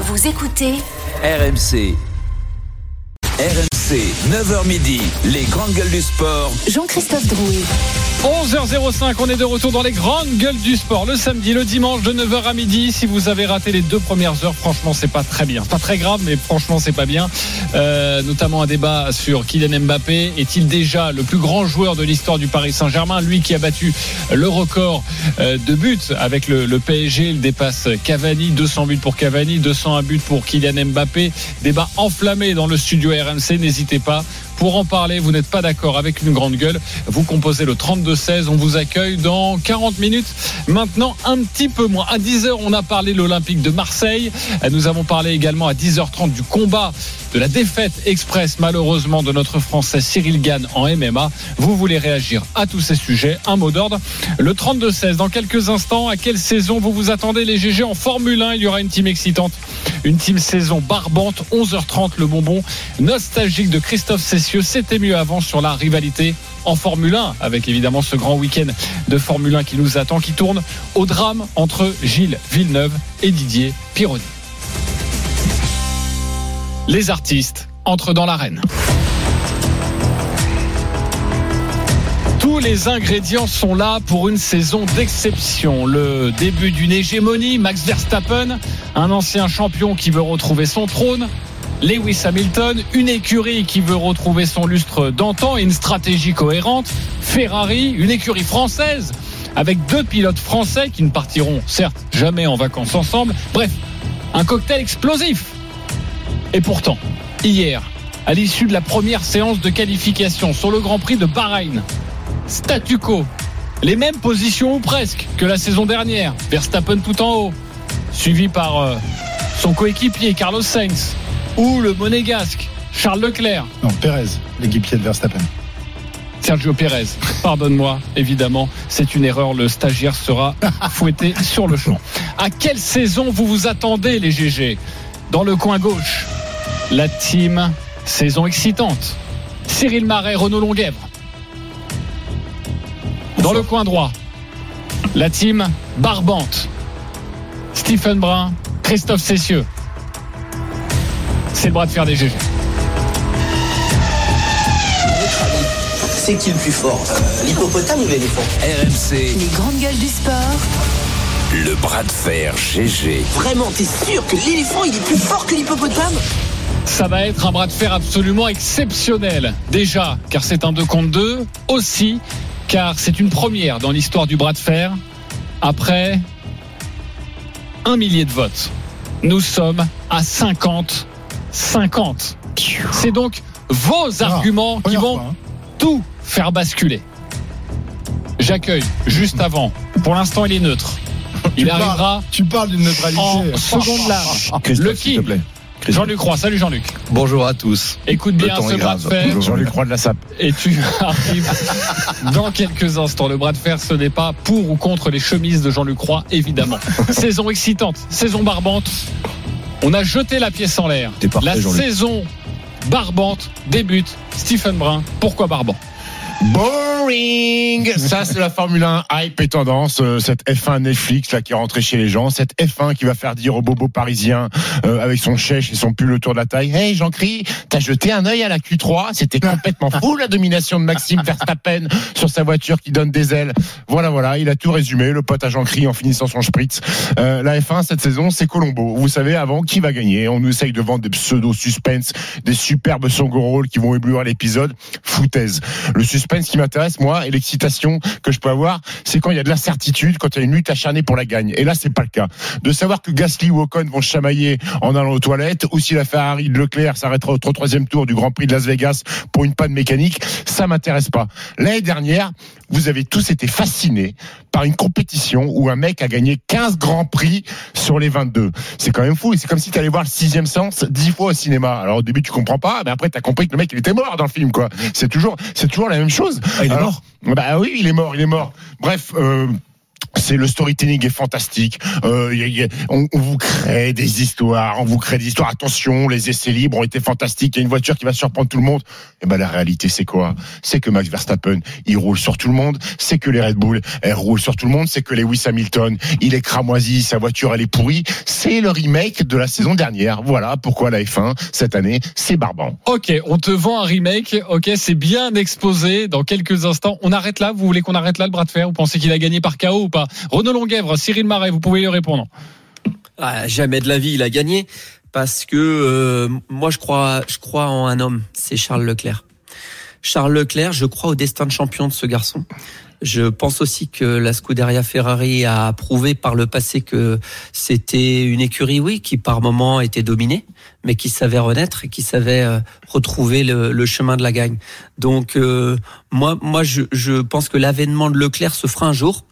Vous écoutez RMC. RMC, 9h midi, les grandes gueules du sport. Jean-Christophe Drouet. 11h05, on est de retour dans les grandes gueules du sport. Le samedi, le dimanche, de 9h à midi. Si vous avez raté les deux premières heures, franchement, c'est pas très bien. Pas très grave, mais franchement, c'est pas bien. Euh, notamment un débat sur Kylian Mbappé. Est-il déjà le plus grand joueur de l'histoire du Paris Saint-Germain? Lui qui a battu le record euh, de buts avec le, PSG. Il dépasse Cavani, 200 buts pour Cavani, 201 buts pour Kylian Mbappé. Débat enflammé dans le studio RMC. N'hésitez pas. Pour en parler, vous n'êtes pas d'accord avec une grande gueule, vous composez le 32-16. On vous accueille dans 40 minutes. Maintenant, un petit peu moins. À 10h, on a parlé de l'Olympique de Marseille. Nous avons parlé également à 10h30 du combat de la défaite express malheureusement de notre Français Cyril Gann en MMA. Vous voulez réagir à tous ces sujets. Un mot d'ordre. Le 32-16, dans quelques instants, à quelle saison vous vous attendez? Les GG en Formule 1 Il y aura une team excitante, une team saison barbante. 11h30, le bonbon nostalgique de Christophe Cessieux. C'était mieux avant sur la rivalité en Formule 1, avec évidemment ce grand week-end de Formule 1 qui nous attend, qui tourne au drame entre Gilles Villeneuve et Didier Pironi. Les artistes entrent dans l'arène. Tous les ingrédients sont là pour une saison d'exception. Le début d'une hégémonie, Max Verstappen, un ancien champion qui veut retrouver son trône, Lewis Hamilton, une écurie qui veut retrouver son lustre d'antan et une stratégie cohérente, Ferrari, une écurie française avec deux pilotes français qui ne partiront certes jamais en vacances ensemble. Bref, un cocktail explosif. Et pourtant, hier, à l'issue de la première séance de qualification sur le Grand Prix de Bahreïn, statu quo, les mêmes positions ou presque que la saison dernière, Verstappen tout en haut, suivi par euh, son coéquipier Carlos Sainz ou le monégasque Charles Leclerc. Non, Pérez, l'équipier de Verstappen. Sergio Pérez, pardonne-moi, évidemment, c'est une erreur, le stagiaire sera fouetté sur le champ. À quelle saison vous vous attendez les GG Dans le coin gauche, la team saison excitante. Cyril Marais, Renaud Longuèvre. Dans le coin droit, la team Barbante. Stephen Brun, Christophe Cessieux. C'est le bras de fer des GG. C'est qui le plus fort? Euh, L'hippopotame ou l'éléphant? RMC, Les grandes gueules du sport. le bras de fer GG. Vraiment, t'es sûr que l'éléphant il est plus fort que l'hippopotame? Ça va être un bras de fer absolument exceptionnel. Déjà, car c'est un 2 contre 2. Aussi, car c'est une première dans l'histoire du bras de fer. Après un millier de votes, nous sommes à 50. 50. C'est donc vos arguments qui vont fois, hein. tout faire basculer. J'accueille juste avant. Pour l'instant, il est neutre. Il Tu parles- arrivera Tu parles d'une neutralité. en seconde large. Le s'il te qui plaît. Jean-Luc Roy. Salut Jean-Luc. Bonjour à tous. Écoute Le bien temps ce est bras de fer. Jean-Luc Roy de la Sape. Et tu arrives dans quelques instants. Le bras de fer, ce n'est pas pour ou contre les chemises de Jean-Luc Roy, évidemment. saison excitante, saison barbante. On a jeté la pièce en l'air. La saison barbante débute. Stephen Brun, pourquoi barbant? Boring Ça, c'est la Formule 1 hype et tendance. euh, cette F1 Netflix là qui est rentrée chez les gens. Cette F1 qui va faire dire au bobo parisien euh, avec son chèche et son pull autour de la taille. Hey Jean-Cri, t'as jeté un œil à la Q3 C'était complètement fou la domination de Maxime Verstappen sur sa voiture qui donne des ailes. Voilà, voilà, il a tout résumé. Le pote à Jean-Cri en finissant son spritz. Euh, la F1 cette saison, c'est Colombo. Vous savez avant qui va gagner? On nous essaye de vendre des pseudo suspense, des superbes rôles qui vont éblouir l'épisode. Foutaise. Suspense qui m'intéresse, moi, et l'excitation que je peux avoir, c'est quand il y a de l'incertitude, quand il y a une lutte acharnée pour la gagne. Et là, c'est pas le cas. De savoir que Gasly ou Ocon vont chamailler en allant aux toilettes, ou si la Ferrari de Leclerc s'arrêtera au troisième tour du Grand Prix de Las Vegas pour une panne mécanique, ça m'intéresse pas. L'année dernière, vous avez tous été fascinés par une compétition où un mec a gagné 15 grands prix sur les 22. C'est quand même fou. Et c'est comme si tu allais voir le sixième sens 10 fois au cinéma. Alors au début tu comprends pas, mais après tu as compris que le mec il était mort dans le film quoi. C'est toujours c'est toujours la même chose. Ah, il est Alors, Bah oui, il est mort, il est mort. Bref, euh, c'est le storytelling est fantastique. Euh, on, vous crée des histoires, on vous crée des histoires. Attention, les essais libres ont été fantastiques. Il y a une voiture qui va surprendre tout le monde. Et ben la réalité, c'est quoi? C'est que Max Verstappen, il roule sur tout le monde. C'est que les Red Bull, elles roulent sur tout le monde. C'est que Lewis Hamilton, il est cramoisi, sa voiture, elle est pourrie. C'est le remake de la saison dernière. Voilà pourquoi la F1 cette année, c'est barbant. Ok, on te vend un remake. Ok, c'est bien exposé. Dans quelques instants, on arrête là. Vous voulez qu'on arrête là le bras de fer? Vous pensez qu'il a gagné par KO Renaud Longuèvre, Cyril Marais, vous pouvez lui répondre. Ah, jamais de la vie il a gagné parce que euh, moi je crois je crois en un homme, c'est Charles Leclerc. Charles Leclerc, je crois au destin de champion de ce garçon. Je pense aussi que la Scuderia Ferrari a prouvé par le passé que c'était une écurie, oui, qui par moments était dominée, mais qui savait renaître et qui savait euh, retrouver le, chemin de la gagne. Donc euh, moi, moi, je, je pense que l'avènement de Leclerc se fera un jour.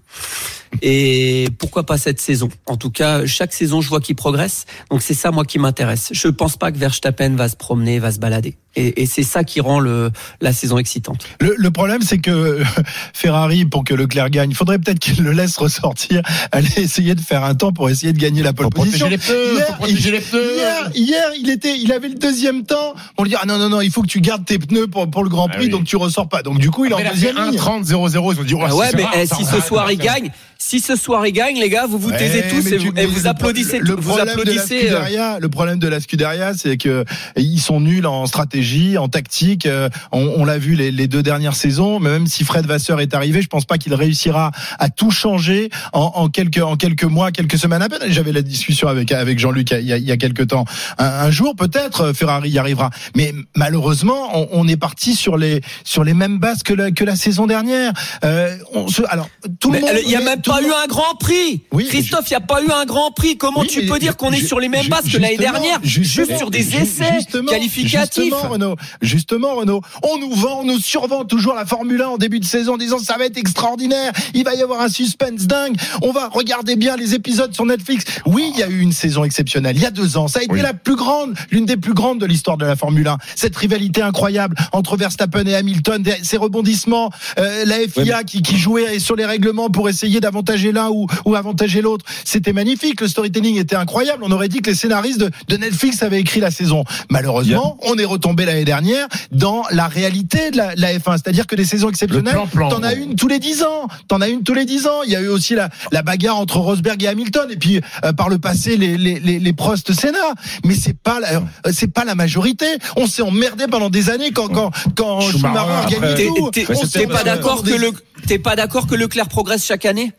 Et pourquoi pas cette saison? En tout cas, chaque saison, je vois qu'il progresse. Donc c'est ça, moi, qui m'intéresse. Je pense pas que Verstappen va se promener, va se balader. Et, et c'est ça qui rend le, la saison excitante. Le, le problème, c'est que Ferrari, pour que Leclerc gagne, il faudrait peut-être qu'il le laisse ressortir, aller essayer de faire un temps pour essayer de gagner la pole Faut position. protéger les pneus, Hier, faut protéger il- les pneus. Hier, hier, il était, il avait le deuxième temps. On lui dit ah non non non, il faut que tu gardes tes pneus pour, pour le Grand Ah Prix, oui. donc tu ressors pas. Donc du coup, il est en deuxième ligne. 1,30, 0, 0. Ils ont dit, oh, Ah ouais, mais rare, eh, si ce soir il gagne, si ce soir il gagne, les gars, vous vous taisez Ouais, tous et vous, et vous applaudissez, le vous problème de la applaudissez. euh, Scuderia, le problème de la Scuderia, c'est que ils sont nuls en stratégie, en tactique. Euh, On, on l'a vu les, les deux dernières saisons. Mais même si Fred Vasseur est arrivé, je pense pas qu'il réussira à tout changer en, en quelques en quelques mois, quelques semaines à peine. J'avais la discussion avec avec Jean-Luc il y a, il y a quelques temps. Un, un jour peut-être Ferrari y arrivera. Mais malheureusement, on, on est parti sur les sur les mêmes bases que la que la saison dernière. Euh, on se, alors tout Mais le monde. il y a mais même tout pas eu un grand prix. Oui, Christophe, il y a pas eu un grand prix. Comment Oui, tu peux dire qu'on est sur les mêmes bases que l'année dernière, juste sur des essais justement, qualificatifs Justement, Renaud. Justement, Renaud. On nous vend, on nous survend toujours la Formule 1 en début de saison en disant ça va être extraordinaire. Il va y avoir un suspense dingue. On va regarder bien les épisodes sur Netflix. Oui, il y a eu une saison exceptionnelle. Il y a deux ans. Ça a été Oui. la plus grande, l'une des plus grandes de l'histoire de la Formule 1. Cette rivalité incroyable entre Verstappen et Hamilton, ces rebondissements, euh, la FIA qui, qui jouait sur les règlements pour essayer d'avantager l'un ou, ou avantager l'autre. C'était magnifique. Le storytelling était incroyable. On aurait dit que les scénaristes de, de Netflix avaient écrit la saison. Malheureusement, on est retombé l'année dernière dans la réalité de la, la F1. C'est-à-dire que des saisons exceptionnelles, t'en as une tous les dix ans. T'en as une tous les dix ans. Il y a eu aussi la, la bagarre entre Rosberg et Hamilton. Et puis, euh, par le passé, les, les, les, les Prost Senna. Mais c'est pas la, euh, c'est pas la majorité. On s'est emmerdé pendant des années quand, quand, quand Schumacher, Schumacher gagnait tout. t'es- On t'es s'est pas d'accord que le t'es pas d'accord que Leclerc progresse chaque année?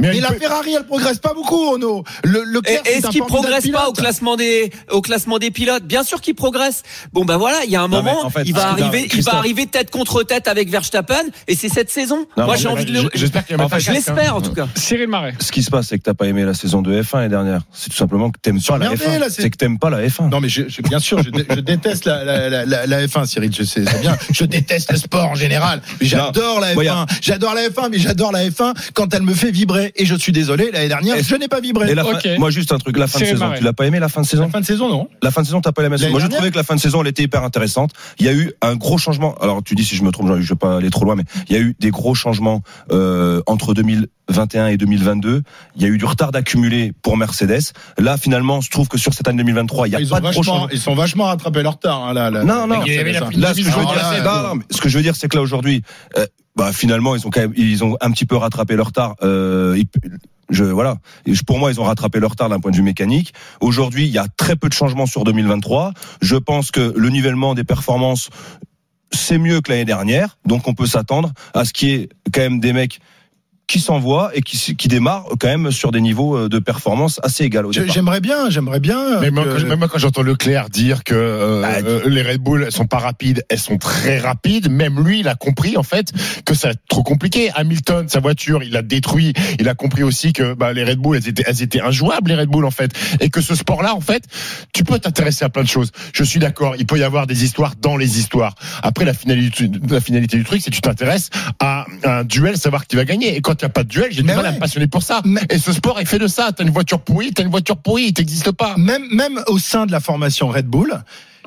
Mais la peut- Ferrari, elle progresse pas beaucoup, Renaud. Le, le Et Est-ce qu'il progresse pas au classement des au classement des pilotes? Bien sûr qu'il progresse. Bon ben voilà, il y a un Non, moment, en fait, il va arriver, il va arriver tête contre tête avec Verstappen et c'est cette saison. Non, Moi j'ai envie de le J'espère qu'il je l'espère en tout cas. Cyril Marais. Ce qui se passe, c'est que t'as pas aimé la saison de F1 l'année dernière. C'est tout simplement que t'aimes pas la emmerdé, F1. là, c'est- que t'aimes pas la F1. Non mais je, je- bien sûr, je, dé- je déteste la, la, la, la, la F1, Cyril. Je sais c'est bien. Je déteste le sport en général. J'adore la F1. Voyons. J'adore la F1, mais j'adore la F1 quand elle me fait vibrer. Et je suis désolé, l'année dernière, Et- je n'ai pas vibré. Et la fin- Ok. moi, juste un truc, la fin de saison. Tu l'as pas aimé la fin de saison La fin de saison, non La fin de saison, t'as pas aimé la Moi, je trouvais que la fin de saison, elle était hyper intéressante. Il y a eu un gros changement. Alors, tu dis si je me trompe, je vais pas aller trop loin, mais il y a eu des gros changements euh, entre 2021 et 2022. Il y a eu du retard d'accumuler pour Mercedes. Là, finalement, je trouve que sur cette année 2023, il y a ils, pas de gros ils sont vachement rattrapés leur retard. Hein, là, là, Non, non. Là, ce que je veux dire, c'est que là aujourd'hui, euh, bah, finalement, ils ont quand même, ils ont un petit peu rattrapé leur retard. Euh, je voilà. Pour moi, ils ont rattrapé leur retard d'un point de vue mécanique. Aujourd'hui, il y a très peu de changements sur 2023. Je pense que le nivellement des performances c'est mieux que l'année dernière, donc on peut s'attendre à ce qu'il y ait quand même des mecs qui s'envoie et qui, qui démarre quand même sur des niveaux euh, de performance assez départ. J'aimerais bien, j'aimerais bien. Mais moi, que- même moi, quand j'entends Leclerc dire que euh, Bah, euh, les Red Bull elles sont pas rapides, elles sont très rapides. Même lui, il a compris en fait que ça va être trop compliqué. Hamilton, sa voiture, il l'a détruit. Il a compris aussi que bah, les Red Bull, elles étaient, elles étaient injouables les Red Bull en fait, et que ce sport-là, en fait, tu peux t'intéresser à plein de choses. Je suis d'accord. Il peut y avoir des histoires dans les histoires. Après, la finalité, la finalité du truc, c'est que tu t'intéresses à un duel, savoir qui va gagner. Et quand il n'y a pas de duel, j'ai du mal à me passionner pour ça. Mais- Et ce sport est fait de ça. T'as une voiture pourrie, t'as une voiture pourrie, il t'existe pas. même même au sein de la formation Red Bull.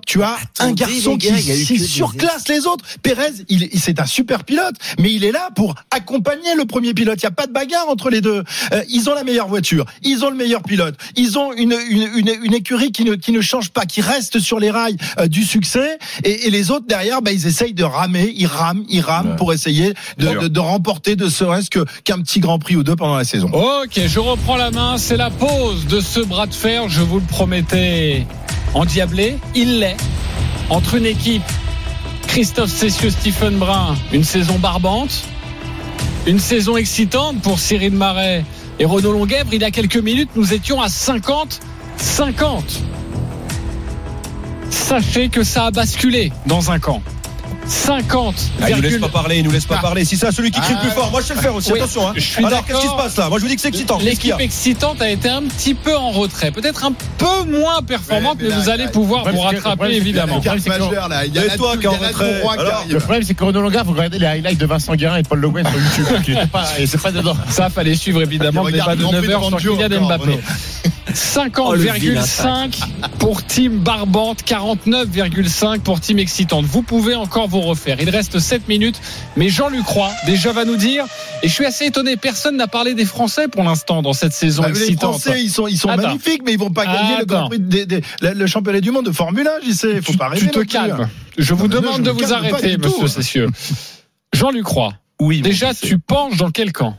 Tu as un garçon qui, gars, il des surclasse les autres. Pérez, il, est- c'est un super pilote, mais il est là pour accompagner le premier pilote. Il n'y a pas de bagarre entre les deux. Euh, ils ont la meilleure voiture, ils ont le meilleur pilote, ils ont une, une, une, une écurie qui ne, qui ne change pas, qui reste sur les rails euh, du succès. Et, et les autres derrière, bah, ils essayent de ramer, ils rament, ils rament Ouais. pour essayer de, de, de remporter de serait-ce que qu'un petit Grand Prix ou deux pendant la saison. Ok, je reprends la main. C'est la pause de ce bras de fer. Je vous le promettais endiablé. Il l'est. Entre une équipe, Christophe Cessieux, Stephen Brun, une saison barbante. Une saison excitante pour Cyril Marais et Renaud Longuèvre. Il y a quelques minutes, nous étions à 50. 50. Sachez que ça a basculé dans un camp. 50. Ah, il nous laisse pas parler, il nous laisse pas ah. parler. Si c'est celui qui crie ah, plus fort, moi je sais le faire aussi. Attention. Hein. Suis Alors qu'est-ce qui se passe là? Moi je vous dis que c'est excitant. L'équipe excitante a été un petit peu en retrait, peut-être un peu moins performante, mais, vous allez pouvoir vous rattraper évidemment. Le problème c'est que Renaud vous regardez les highlights de Vincent Guérin et Paul Le Guen sur YouTube. Ça fallait suivre évidemment ah, le débat de 9h sur Kylian Mbappé. 50,5 pour Team Barbante, 49,5 pour Team Excitante. Vous pouvez encore vous refaire. Il reste 7 minutes, mais Jean-Luc déjà va nous dire. Et je suis assez étonné, personne n'a parlé des Français pour l'instant dans cette saison bah, excitante. Les Français, ils sont, magnifiques, mais ils vont pas gagner le, championnat du monde de Formule 1, j'y sais. Tu, te hein. calmes. Je vous demande de vous arrêter, monsieur Cessieux. Jean-Luc Oui, déjà, tu penches dans quel camp?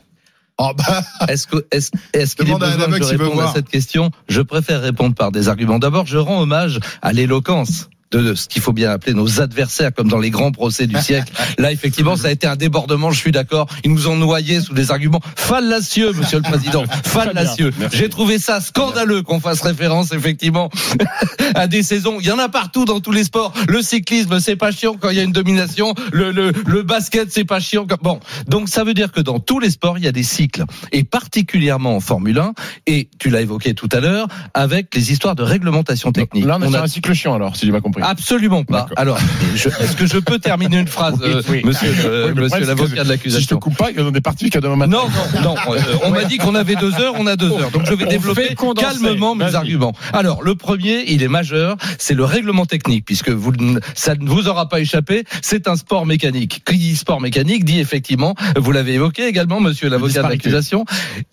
Oh, bah, Est-ce que est-ce est-ce qu'il est Demande à besoin que je réponde à cette question? Je préfère répondre par des arguments. D'abord, je rends hommage à l'éloquence de ce qu'il faut bien appeler nos adversaires, comme dans les grands procès du siècle. Là, effectivement, ça a été un débordement, je suis d'accord. Ils nous ont noyés sous des arguments fallacieux, monsieur le président. Fallacieux. J'ai trouvé ça scandaleux qu'on fasse référence, effectivement, à des saisons. Il y en a partout dans tous les sports. Le cyclisme, c'est pas chiant quand il y a une domination. Le, le, le basket, c'est pas chiant. Quand... Bon. Donc, ça veut dire que dans tous les sports, il y a des cycles. Et particulièrement en Formule 1. Et tu l'as évoqué tout à l'heure, avec les histoires de réglementation technique. Là, on a- un cycle chiant, alors, si j'ai pas compris. Absolument pas. Alors, est-ce que je peux terminer une phrase, Oui, euh, oui. monsieur, euh, Oui, monsieur l'avocat de Si je te l'accusation coupe pas, on est parti jusqu'à demain matin. non, non, non. euh, on m'a dit qu'on avait deux heures, on a deux heures. Donc je vais On développer calmement mes arguments. Alors, le premier, il est majeur, c'est le règlement technique, puisque vous, ça ne vous aura pas échappé, c'est un sport mécanique. Qui dit sport mécanique dit effectivement, vous l'avez évoqué également, monsieur l'avocat de l'accusation,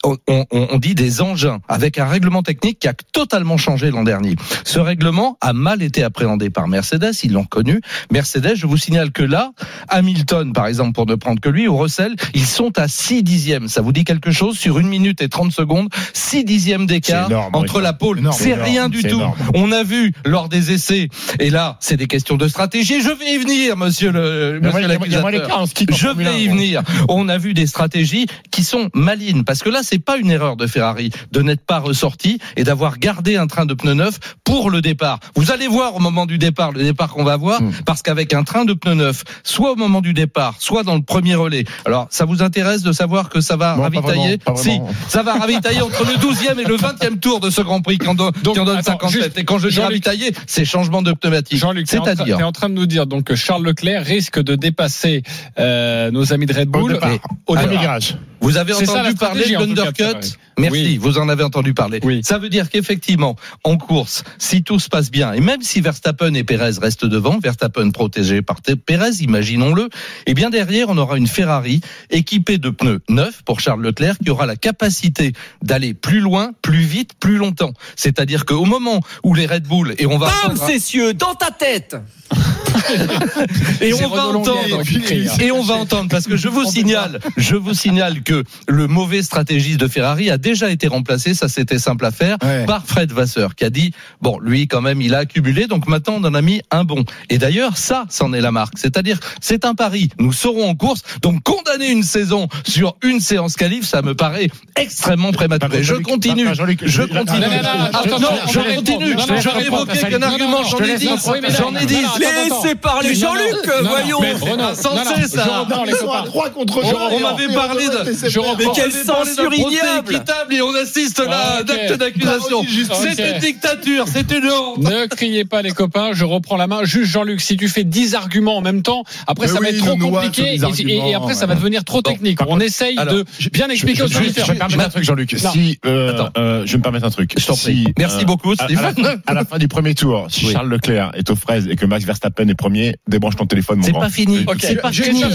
on, on- on dit des engins, avec un règlement technique qui a totalement changé l'an dernier. Ce règlement a mal été appréhendé par Mercedes, ils l'ont connu. Mercedes, je vous signale que là, Hamilton, par exemple, pour ne prendre que lui, ou Russell, ils sont à 6 dixièmes. Ça vous dit quelque chose sur une minute et 30 secondes? 6 dixièmes d'écart entre la pole. Énorme, C'est rien du tout. énorme. On a vu lors des essais, et là, c'est des questions de stratégie. Je vais y venir, monsieur le, moi, en ski Je 1, vais y bon. venir. On a vu des stratégies qui sont malines parce que là c'est pas une erreur de Ferrari de n'être pas ressorti et d'avoir gardé un train de pneus neufs pour le départ. Vous allez voir au moment du départ le départ qu'on va voir Hmm. parce qu'avec un train de pneus neufs, soit au moment du départ, soit dans le premier relais. Alors ça vous intéresse de savoir que ça va Non, pas ravitailler vraiment, pas Si, ça va ravitailler entre le 12e et le 20e tour de ce Grand Prix qui en donne, Donc, qui en donne attends, 57. juste, et quand je dis ravitailler, c'est changement de pneumatique. Jean-Luc, t'es en, train- C'est-à-dire en train de nous dire donc que Charles Leclerc risque de dépasser euh, nos amis de Red Au Bull départ. au À départ. Vous avez ça, entendu parler de l'undercut. Merci, Oui. vous en avez entendu parler. Oui. Ça veut dire qu'effectivement, en course, si tout se passe bien, et même si Verstappen et Perez restent devant, Verstappen protégé par Perez, imaginons-le, et bien derrière, on aura une Ferrari équipée de pneus neufs pour Charles Leclerc qui aura la capacité d'aller plus loin, plus vite, plus longtemps. C'est-à-dire qu'au moment où les Red Bull, et on va... Bam, attendre- Cessieux, dans ta tête Et on va entendre, hein. et on va entendre, parce que je vous signale, je vous signale que le mauvais stratégiste de Ferrari a déjà été remplacé, ça c'était simple à faire, Ouais. par Fred Vasseur, qui a dit, bon, lui quand même, il a accumulé, donc maintenant on en a mis un bon. Et d'ailleurs, ça, c'en est la marque. C'est-à-dire, c'est un pari. Nous serons en course, donc condamner une saison sur une séance qualif, ça me paraît extrêmement prématuré. Je continue. Je continue. non, je continue. attends, évoqué qu'un argument, j'en je ai dit. J'en ai dit. Laissez parler Jean-Luc, voyons. non, non, ça. je reprends les Ils sont à copains. 3 contre On, 0. on m'avait parlé de, Je. Mais quelle censure ignoble. équitable et on assiste là à un acte d'accusation. C'est une dictature, c'est une honte. Ne criez pas les copains, je reprends la main. Juste Jean-Luc, si tu fais 10 arguments en même temps, après Mais ça va être trop compliqué et, après ça va devenir trop Bon, technique. On essaye alors, de bien expliquer aux auditeurs. je vais me permettre un truc, Jean-Luc. Si, euh, euh, je vais me permettre un truc. Merci euh, beaucoup, à, à la, Stéphane. à la fin du premier tour, si Oui. Charles Leclerc est aux fraises et que Max Verstappen est premier, débranche ton téléphone, mon C'est pas fini. C'est pas fini. un un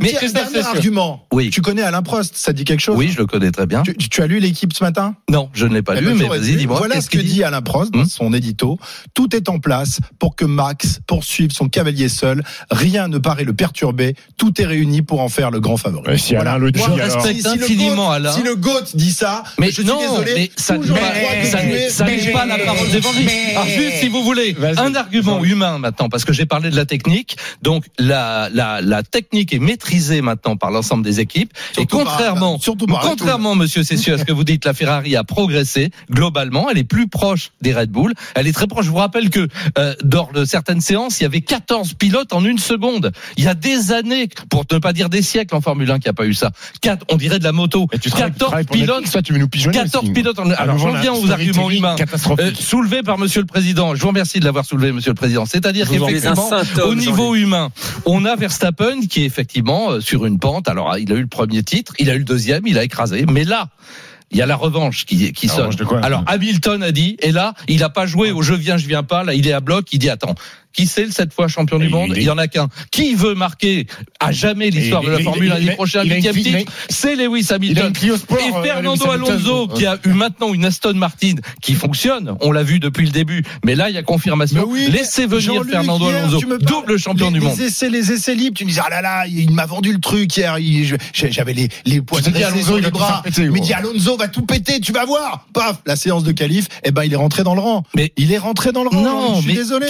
Mais Cessieux. argument. Oui. Tu connais Alain Ça dit quelque chose Oui, je le connais très bien. tu, as lu l'équipe ce matin Non, je ne l'ai pas Eh lu, ben, mais vas-y, dis-moi. Voilà ce que qu'il dit Alain Prost dans Hmm son édito. Tout est en place pour que Max poursuive son cavalier seul. Rien ne paraît le perturber. Tout est réuni pour en faire le grand favori. Ouais, si Alain le dit, Je alors. respecte si le infiniment GOAT- Alain. Si le GOAT dit ça, Mais je suis non, désolé. mais ça, mais ça n'est- pas la parole d'évangile. Alors juste si vous voulez un argument humain maintenant, parce que j'ai parlé de la technique, donc la, la, la technique est maîtrisée maintenant par l'ensemble des équipes. Surtout et par- contrairement, surtout contrairement, Monsieur Cessieux, à ce que vous dites, la Ferrari a progressé globalement. Elle est plus proche des Red Bull. Elle est très proche. Je vous rappelle que euh, lors de certaines séances, il y avait 14 pilotes en une seconde. Il y a des années, pour ne pas dire des siècles en Formule 1, qui a pas eu ça. Quatre, on dirait de la moto. Mais tu travailles- tu 14 travailles pour pilotes. Netflix, toi, tu veux nous pigeonner 14 aussi. pilotes en... Alors, j'en viens aux arguments humains. Euh, soulevé par Monsieur le Président. Je vous remercie de l'avoir soulevé, Monsieur le Président. C'est-à-dire qu'effectivement, au niveau humain, on a Verstappen qui est effectivement euh, sur une pente. Alors, il a eu le premier titre, il a eu le deuxième, il a écrasé. Mais là, il y a la revanche qui, qui La sonne. revanche de quoi? Alors, Hamilton a dit, et là, il n'a pas joué au je viens, je viens pas. Là, il est à bloc. Il dit, attends, qui c'est le cette fois champion du monde il- y en a qu'un. Qui veut marquer à jamais l'histoire de la Formule il- 1 il- l'année prochaine, il a une huitième cli- il a- titre C'est Lewis Hamilton. Et euh, Fernando. Alonso, qui a eu maintenant une Aston Martin qui fonctionne, on l'a vu depuis le début, mais là il y a confirmation. Mais oui, Laissez venir Fernando hier, Alonso, tu me parles- double champion les, du monde. Les essais, les essais libres, tu me disais, ah là là, il m'a vendu le truc hier, j'avais les, les poids dressés Alonso, les bras. péter, Il me gros. dit, Alonso va tout péter, tu vas voir. Paf, la séance de qualif, eh ben, il est rentré dans le rang. Mais- il est rentré dans le rang. Non, je suis mais- désolé.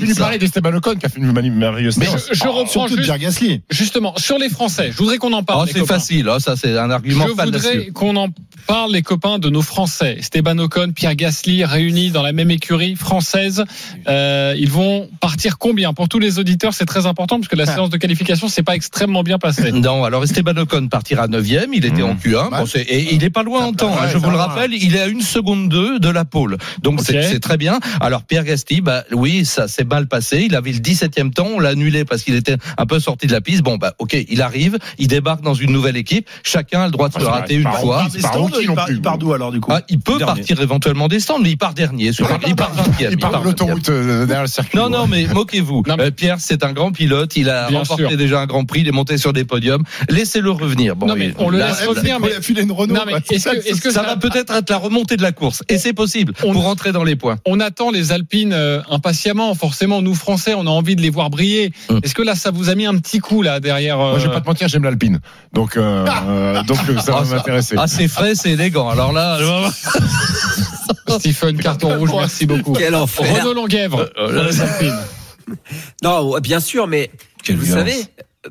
nous parler d'Esteban Ocon qui a fait une merveilleuse Mais je, je Oh, reprends surtout de juste, Pierre Gasly. justement sur les Français. Je voudrais qu'on en parle. Oh, c'est facile, hein, ça c'est un argument Je voudrais qu'on en parle, les copains, de nos Français. Esteban Ocon, Pierre Gasly, réunis dans la même écurie française. Euh, ils vont partir combien? Pour tous les auditeurs, c'est très important parce que la séance de qualification s'est pas extrêmement bien passée. Non, alors Esteban Ocon partira 9 il était Mmh. en Q1, Ouais. bon, c'est- et il est pas loin en temps, hein, je vous le va. rappelle, il est à une seconde 2 de la pole. Donc c'est c'est très bien. Alors Pierre Gasly, bah oui, ça s'est mal passé, il avait le 17e temps, on l'a annulé parce qu'il était un peu sorti de la piste. Bon bah OK, il arrive, il débarque dans une nouvelle équipe, chacun a le droit de se Ah, c'est rater une fois. Il part, il part- plus. il part d'où alors du coup Ah, il peut Dernier. partir éventuellement des stands, mais il part dernier sur il part 20e. Il part de 20e. l'autoroute euh, derrière le circuit. Non, non, mais moquez-vous. Euh, Pierre, c'est un grand pilote. Il a Bien remporté sûr. déjà un grand prix. Il est monté sur des podiums. Laissez-le revenir. Bon, Non, mais il- on le laisse là, revenir, mais est-ce que, est-ce que ça ça- va peut-être être la remontée de la course. Et c'est possible On- pour rentrer dans les points. on attend les Alpines euh, impatiemment. Forcément, nous Français, on a envie de les voir briller. Hum. Est-ce que là, ça vous a mis un petit coup là derrière Moi, je vais pas te mentir, j'aime l'Alpine. Donc, donc ça Ah, va ça- m'intéresser. Ah, c'est frais, c'est élégant. Alors là, Stephen carton rouge Merci beaucoup. Quel enfer. Renaud Longuèvre. Euh, Alpines. Non, bien sûr, mais Quelle vous violence. savez,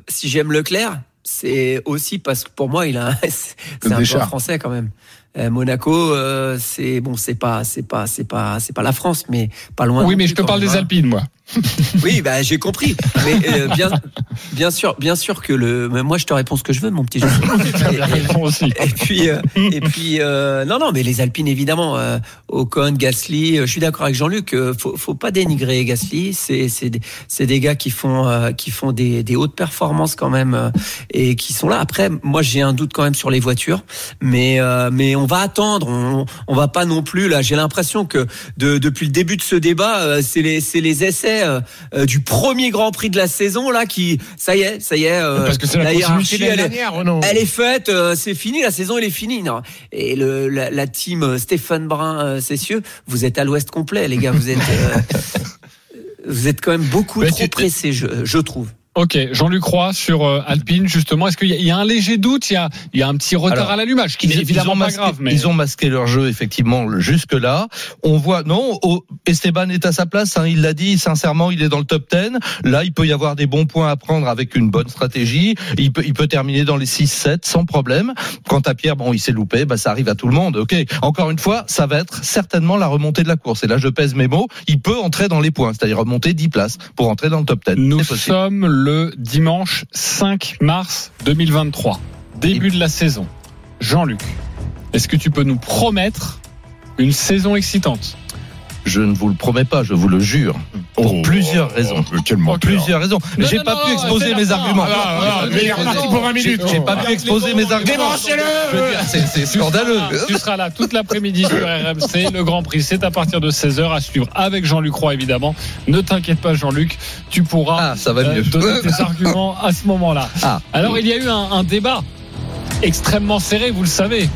si j'aime Leclerc, c'est aussi parce que pour moi, il a, c'est c'est un chars. français quand même. Euh, Monaco, euh, c'est bon, c'est pas, c'est pas, c'est pas, c'est pas la France, mais pas loin. Oui, mais je te parle même, des hein. Alpines, moi. Oui, bah j'ai compris. Mais euh, bien, bien sûr, bien sûr que le. mais moi, je te réponds ce que je veux, mon petit. Aussi. Et puis, euh, et puis, euh, non, non, mais les Alpines évidemment, euh, Ocon, Gasly. euh, je suis d'accord avec Jean-Luc. euh, faut, faut pas dénigrer Gasly. C'est, c'est, des- c'est des gars qui font, euh, qui font des, des hautes performances quand même euh, et qui sont là. Après, moi, j'ai un doute quand même sur les voitures, mais, euh, mais on va attendre. On, on va pas non plus là. J'ai l'impression que de, depuis le début de ce débat, euh, c'est les, c'est les essais euh, euh, du premier Grand Prix de la saison là qui, ça y est, ça y est. euh, Parce que c'est la, la hiérarchie, elle est- dernière, elle est faite, euh, c'est fini, la saison elle est finie. Non. Et le, la, la team Stéphane Brun, Cessieux, vous êtes à l'ouest complet, les gars. Vous êtes. vous êtes quand même beaucoup Mais trop tu- pressé, je, je trouve. Ok, Jean-Luc Roy sur euh, Alpine, justement. Est-ce qu'il y, y a un léger doute? Il y a, il y a un petit retard Alors, à l'allumage, qui n'est évidemment pas masqué, grave. Mais... Ils ont masqué leur jeu effectivement jusque là. On voit non, oh, Esteban est à sa place. hein, il l'a dit sincèrement, il est dans le top 10. Là, il peut y avoir des bons points à prendre avec une bonne stratégie. Il peut, il peut terminer dans les 6-7 sans problème. Quant à Pierre, bon, il s'est loupé. Bah, ça arrive à tout le monde. Ok. Encore une fois, ça va être certainement la remontée de la course. Et là, je pèse mes mots. Il peut entrer dans les points, c'est-à-dire remonter 10 places pour entrer dans le top 10. Nous sommes le dimanche 5 mars 2023, début de la saison. Jean-Luc, est-ce que tu peux nous promettre une saison excitante? Je ne vous le promets pas, je vous le jure. Pour Oh, plusieurs oh, raisons. oh, quel Pour menteur. plusieurs raisons. Mais j'ai pas non, pu exposer mes arguments. Mais il est reparti pour 20 minutes. J'ai pas pu exposer mes arguments. Débranchez-le c'est- scandaleux. Tu seras, là toute l'après-midi sur RMC. Le Grand Prix, c'est à partir de 16h à suivre avec Jean-Luc Roy, évidemment. Ne t'inquiète pas, Jean-Luc. Tu pourras Ah, ça va euh, mieux. donner tes arguments à ce moment-là. Ah. Alors, il y a eu un, un débat extrêmement serré, vous le savez.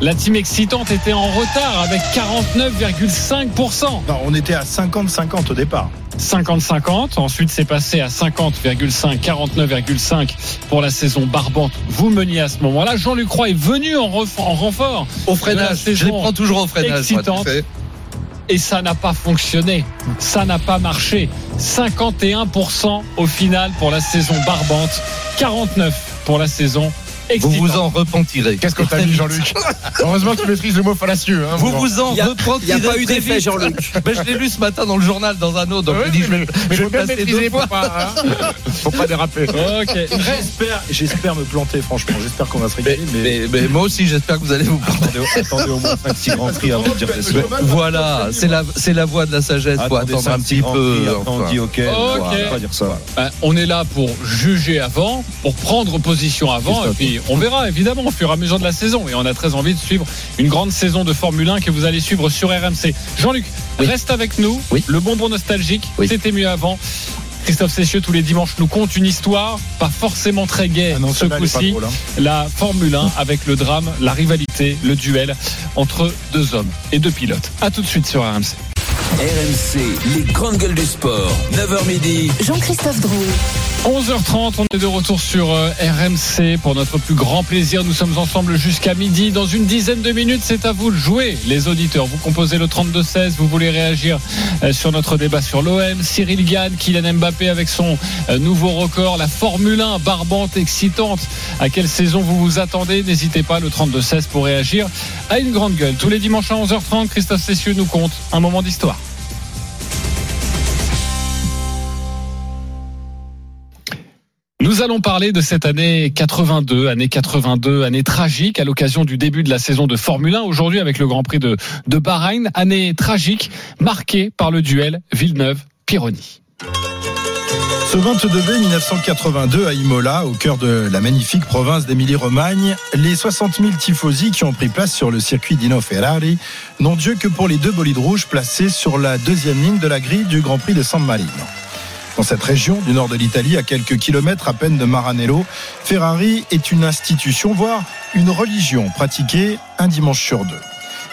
La team excitante était en retard avec 49,5%. Non, on était à 50-50 au départ. 50-50. Ensuite, c'est passé à 50,5, 49,5 pour la saison barbante. Vous meniez à ce moment-là. Jean-Luc Roy est venu en, renfort Au De la freinage. Je les prends toujours au freinage. excitante. et ça n'a pas fonctionné. Ça n'a pas marché. 51% au final pour la saison barbante. 49 pour la saison Vous vous en repentirez. Qu'est-ce que t'as dit, Jean-Luc Heureusement que tu maîtrises le mot fallacieux. Hein, Vous bon. vous en Il y a- repentirez. il y a pas eu d'effet. Jean-Luc. Ben, je l'ai lu ce matin dans le journal, dans un autre. Donc Ouais, je dis, je, vais- mais je vais passer maîtriser deux pour pas, hein. faut pas déraper. Ok. J'espère, j'espère me planter, franchement. J'espère qu'on va se régaler. Mais, mais- mais moi aussi, j'espère que vous allez vous prendre. Attendez, attendez au moins 5-6 grands prix avant de dire des Voilà, c'est la, c'est la voie de la sagesse. Faut attendre un 5-6 petit peu. on dit ok. Voilà, faut pas dire ça. Ben, on est là pour juger avant, pour prendre position avant, et puis on verra évidemment au fur et à mesure de la saison. Et on a très envie de suivre une grande saison de Formule 1 que vous allez suivre sur RMC. Jean-Luc, Oui. reste avec nous. Oui. Le bonbon nostalgique, Oui. c'était mieux avant. Christophe Cessieux, tous les dimanches, nous conte une histoire, pas forcément très gaie Ah non, ce coup-ci. hein. La Formule 1 avec le drame, la rivalité, le duel entre deux hommes et deux pilotes. À tout de suite sur RMC. RMC, les grandes gueules du sport. 9h midi. Jean-Christophe Drouet. 11h30, on est de retour sur euh, RMC pour notre plus grand plaisir. Nous sommes ensemble jusqu'à midi. Dans une dizaine de minutes, c'est à vous de jouer, les auditeurs. Vous composez le 32-16, vous voulez réagir euh, sur notre débat sur l'OM. Cyril Gann, Kylian Mbappé avec son euh, nouveau record, la Formule 1 barbante, excitante. À quelle saison vous vous attendez? N'hésitez pas, le 32-16 pour réagir à une grande gueule. Tous les dimanches à 11h30, Christophe Cessieux nous compte un moment d'histoire. Nous allons parler de cette année 82, année 82, année tragique à l'occasion du début de la saison de Formule 1 aujourd'hui avec le Grand Prix de, de Bahreïn, année tragique marquée par le duel Villeneuve-Pironi. Ce 22 mai 1982 à Imola, au cœur de la magnifique province d'Émilie-Romagne, les 60 000 tifosi qui ont pris place sur le circuit Dino Ferrari n'ont Dieu que pour les deux bolides rouges placés sur la deuxième ligne de la grille du Grand Prix de San Marino. Dans cette région du nord de l'Italie, à quelques kilomètres à peine de Maranello, Ferrari est une institution, voire une religion pratiquée un dimanche sur deux.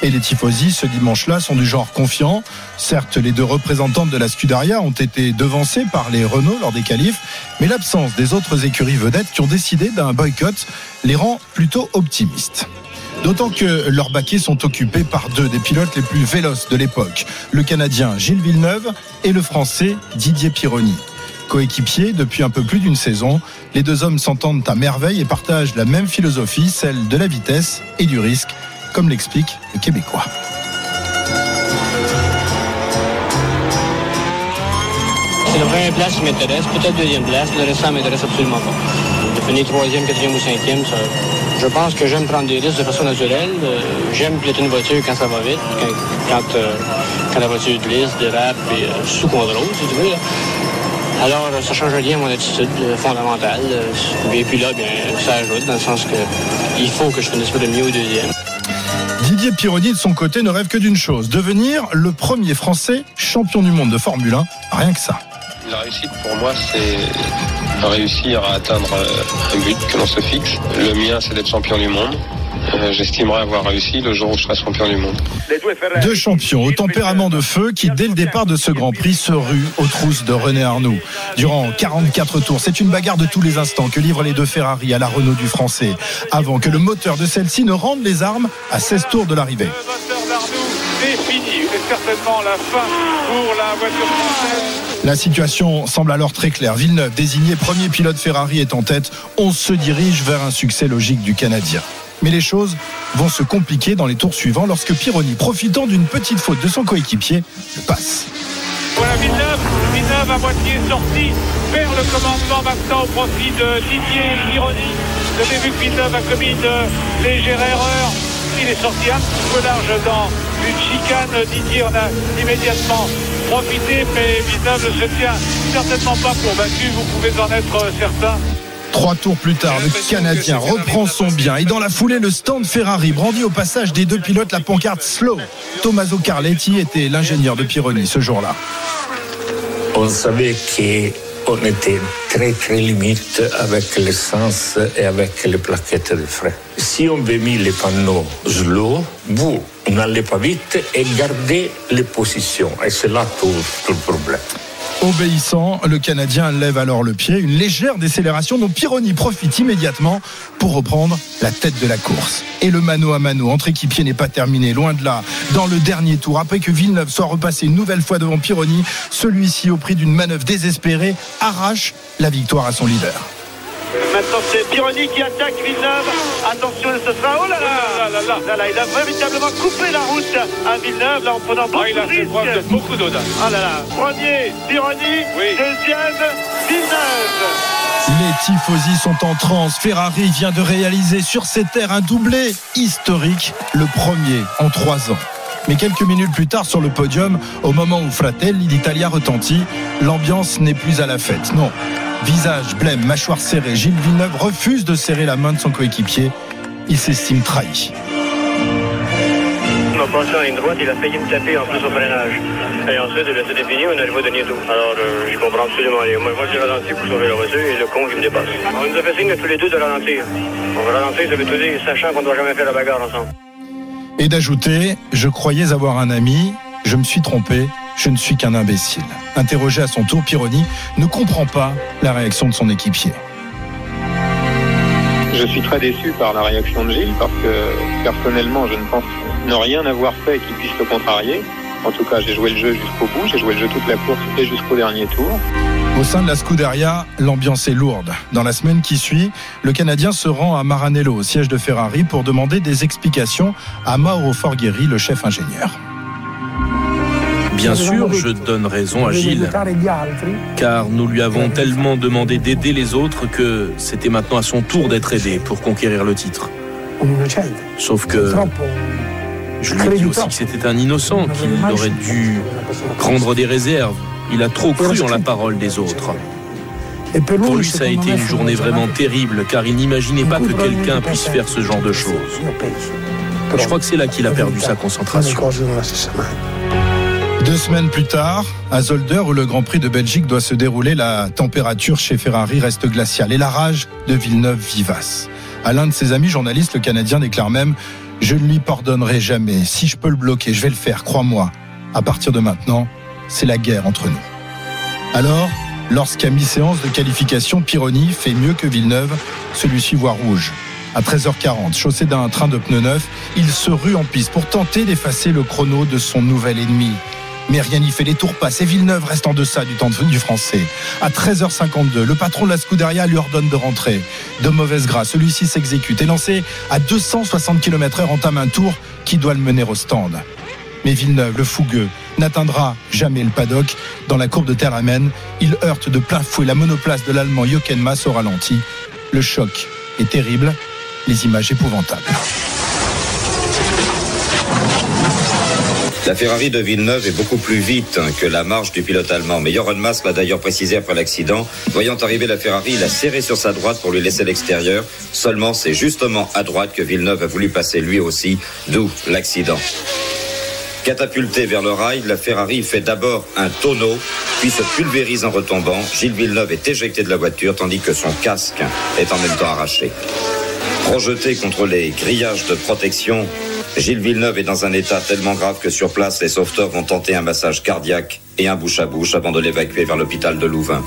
Et les tifosi, ce dimanche-là, sont du genre confiant. Certes, les deux représentantes de la Scuderia ont été devancées par les Renault lors des qualifs, mais l'absence des autres écuries vedettes qui ont décidé d'un boycott les rend plutôt optimistes. D'autant que leurs baquets sont occupés par deux des pilotes les plus véloces de l'époque, le Canadien Gilles Villeneuve et le Français Didier Pironi. Coéquipiers depuis un peu plus d'une saison, les deux hommes s'entendent à merveille et partagent la même philosophie, celle de la vitesse et du risque, comme l'explique le Québécois. C'est la première place qui m'intéresse, peut-être deuxième place, le restant m'intéresse absolument pas. Finir troisième, quatrième ou cinquième, ça, je pense que j'aime prendre des risques de façon naturelle. Euh, j'aime piloter une voiture quand ça va vite, quand, quand, euh, quand la voiture glisse, dérape et euh, sous contrôle, si tu veux. là. Alors, euh, ça change rien à mon attitude fondamentale. Et puis là, bien, ça ajoute dans le sens que il faut que je finisse le mieux au deuxième. Didier Pironi, de son côté, ne rêve que d'une chose, devenir le premier Français champion du monde de Formule 1, rien que ça. La réussite pour moi, c'est réussir à atteindre euh, un but que l'on se fixe. Le mien, c'est d'être champion du monde. euh, j'estimerai avoir réussi le jour où je serai champion du monde. Deux champions au tempérament de feu qui, dès le départ de ce Grand Prix, se ruent aux trousses de René Arnoux. Durant 44 tours, c'est une bagarre de tous les instants que livrent les deux Ferrari à la Renault du Français, avant que le moteur de celle-ci ne rende les armes à 16 tours de l'arrivée. C'est fini, c'est certainement la fin pour la voiture française. La situation semble alors très claire. Villeneuve, désigné premier pilote Ferrari, est en tête. On se dirige vers un succès logique du Canadien. Mais les choses vont se compliquer dans les tours suivants lorsque Pironi, profitant d'une petite faute de son coéquipier, le passe. Voilà Villeneuve, Villeneuve à moitié sorti vers le commandement maintenant au profit de Didier Pironi. Vous avez vu que a commis une légère erreur. Il est sorti un petit peu large dans une chicane. Didier en a immédiatement profité, mais ne se tient certainement pas pour battu. Vous pouvez en être certain. Trois tours plus tard, le Canadien reprend son bien et dans la foulée, le stand Ferrari brandit au passage des deux pilotes la pancarte Slow. Tommaso Carletti était l'ingénieur de Pironi ce jour-là. On savait qu'on était très très limite avec l'essence et avec les plaquettes de frein. Si on avait mis les panneaux slow, vous n'allez pas vite et gardez les positions. Et c'est là tout, le problème. Obéissant, le Canadien lève alors le pied, une légère décélération dont Pironi profite immédiatement pour reprendre la tête de la course. Et le mano à mano entre équipiers n'est pas terminé, loin de là. Dans le dernier tour, après que Villeneuve soit repassé une nouvelle fois devant Pironi, celui-ci, au prix d'une manœuvre désespérée, arrache la victoire à son leader. Maintenant, c'est Pironi qui attaque Villeneuve. Attention, ce sera. Oh là là, là, là, là, là, Il a véritablement coupé la route à Villeneuve là, en prenant beaucoup il a de fait risques. preuve de beaucoup d'audace. Ah là là. Premier, Pironi. Deuxième, Villeneuve. Les tifosi sont en transe. Ferrari vient de réaliser sur ses terres un doublé historique, le premier en trois ans. Mais quelques minutes plus tard sur le podium, au moment où Fratelli d'Italia retentit, l'ambiance n'est plus à la fête. Non. Visage blême, mâchoire serrée, Gilles Villeneuve refuse de serrer la main de son coéquipier. Il s'estime trahi. En passant à une droite, il a failli me taper en plus au freinage. Et ensuite, il a été fini, on arrive au dernier tour. Alors, euh, je comprends absolument rien. Moi, moi j'ai ralenti pour sauver la voiture et le con qui me dépasse. On nous a fait signe tous les deux de ralentir. On va ralentir, ça veut tout dire, sachant qu'on ne doit jamais faire la bagarre ensemble. Et d'ajouter, je croyais avoir un ami, je me suis trompé, je ne suis qu'un imbécile. Interrogé à son tour, Pironi ne comprend pas la réaction de son équipier. Je suis très déçu par la réaction de Gilles parce que personnellement, je ne pense ne rien avoir fait qui puisse le contrarier. En tout cas, j'ai joué le jeu jusqu'au bout, j'ai joué le jeu toute la course et jusqu'au dernier tour. Au sein de la Scuderia, l'ambiance est lourde. Dans la semaine qui suit, le Canadien se rend à Maranello, au siège de Ferrari, pour demander des explications à Mauro Forghieri, le chef ingénieur. Bien sûr, je donne raison à Gilles, car nous lui avons tellement demandé d'aider les autres que c'était maintenant à son tour d'être aidé pour conquérir le titre. Sauf que je lui ai dit aussi que c'était un innocent, qu'il aurait dû prendre des réserves. Il a trop cru en la parole des autres. Pour lui, ça a été une journée vraiment terrible, car il n'imaginait pas que quelqu'un puisse faire ce genre de choses. Je crois que c'est là qu'il a perdu sa concentration. Deux semaines plus tard, à Zolder, où le Grand Prix de Belgique doit se dérouler, la température chez Ferrari reste glaciale et la rage de Villeneuve vivace. À l'un de ses amis journalistes, le Canadien déclare même Je ne lui pardonnerai jamais. Si je peux le bloquer, je vais le faire, crois-moi. À partir de maintenant, c'est la guerre entre nous. Alors, lorsqu'à mi-séance de qualification, Pironi fait mieux que Villeneuve, celui-ci voit rouge. À 13h40, chaussé d'un train de pneus neufs, il se rue en piste pour tenter d'effacer le chrono de son nouvel ennemi. Mais rien n'y fait, les tours passent et Villeneuve reste en deçà du temps du français. À 13h52, le patron de la Scuderia lui ordonne de rentrer. De mauvaise grâce, celui-ci s'exécute et lancé à 260 km heure entame un tour qui doit le mener au stand. Mais Villeneuve, le fougueux, n'atteindra jamais le paddock. Dans la courbe de Terramen, il heurte de plein fouet la monoplace de l'Allemand Jochen Mass au ralenti. Le choc est terrible, les images épouvantables. La Ferrari de Villeneuve est beaucoup plus vite que la marche du pilote allemand. Mais Joran l'a d'ailleurs précisé après l'accident. Voyant arriver la Ferrari, il a serré sur sa droite pour lui laisser l'extérieur. Seulement, c'est justement à droite que Villeneuve a voulu passer lui aussi, d'où l'accident. Catapulté vers le rail, la Ferrari fait d'abord un tonneau, puis se pulvérise en retombant. Gilles Villeneuve est éjecté de la voiture, tandis que son casque est en même temps arraché. Projeté contre les grillages de protection, Gilles Villeneuve est dans un état tellement grave que sur place, les sauveteurs vont tenter un massage cardiaque et un bouche à bouche avant de l'évacuer vers l'hôpital de Louvain.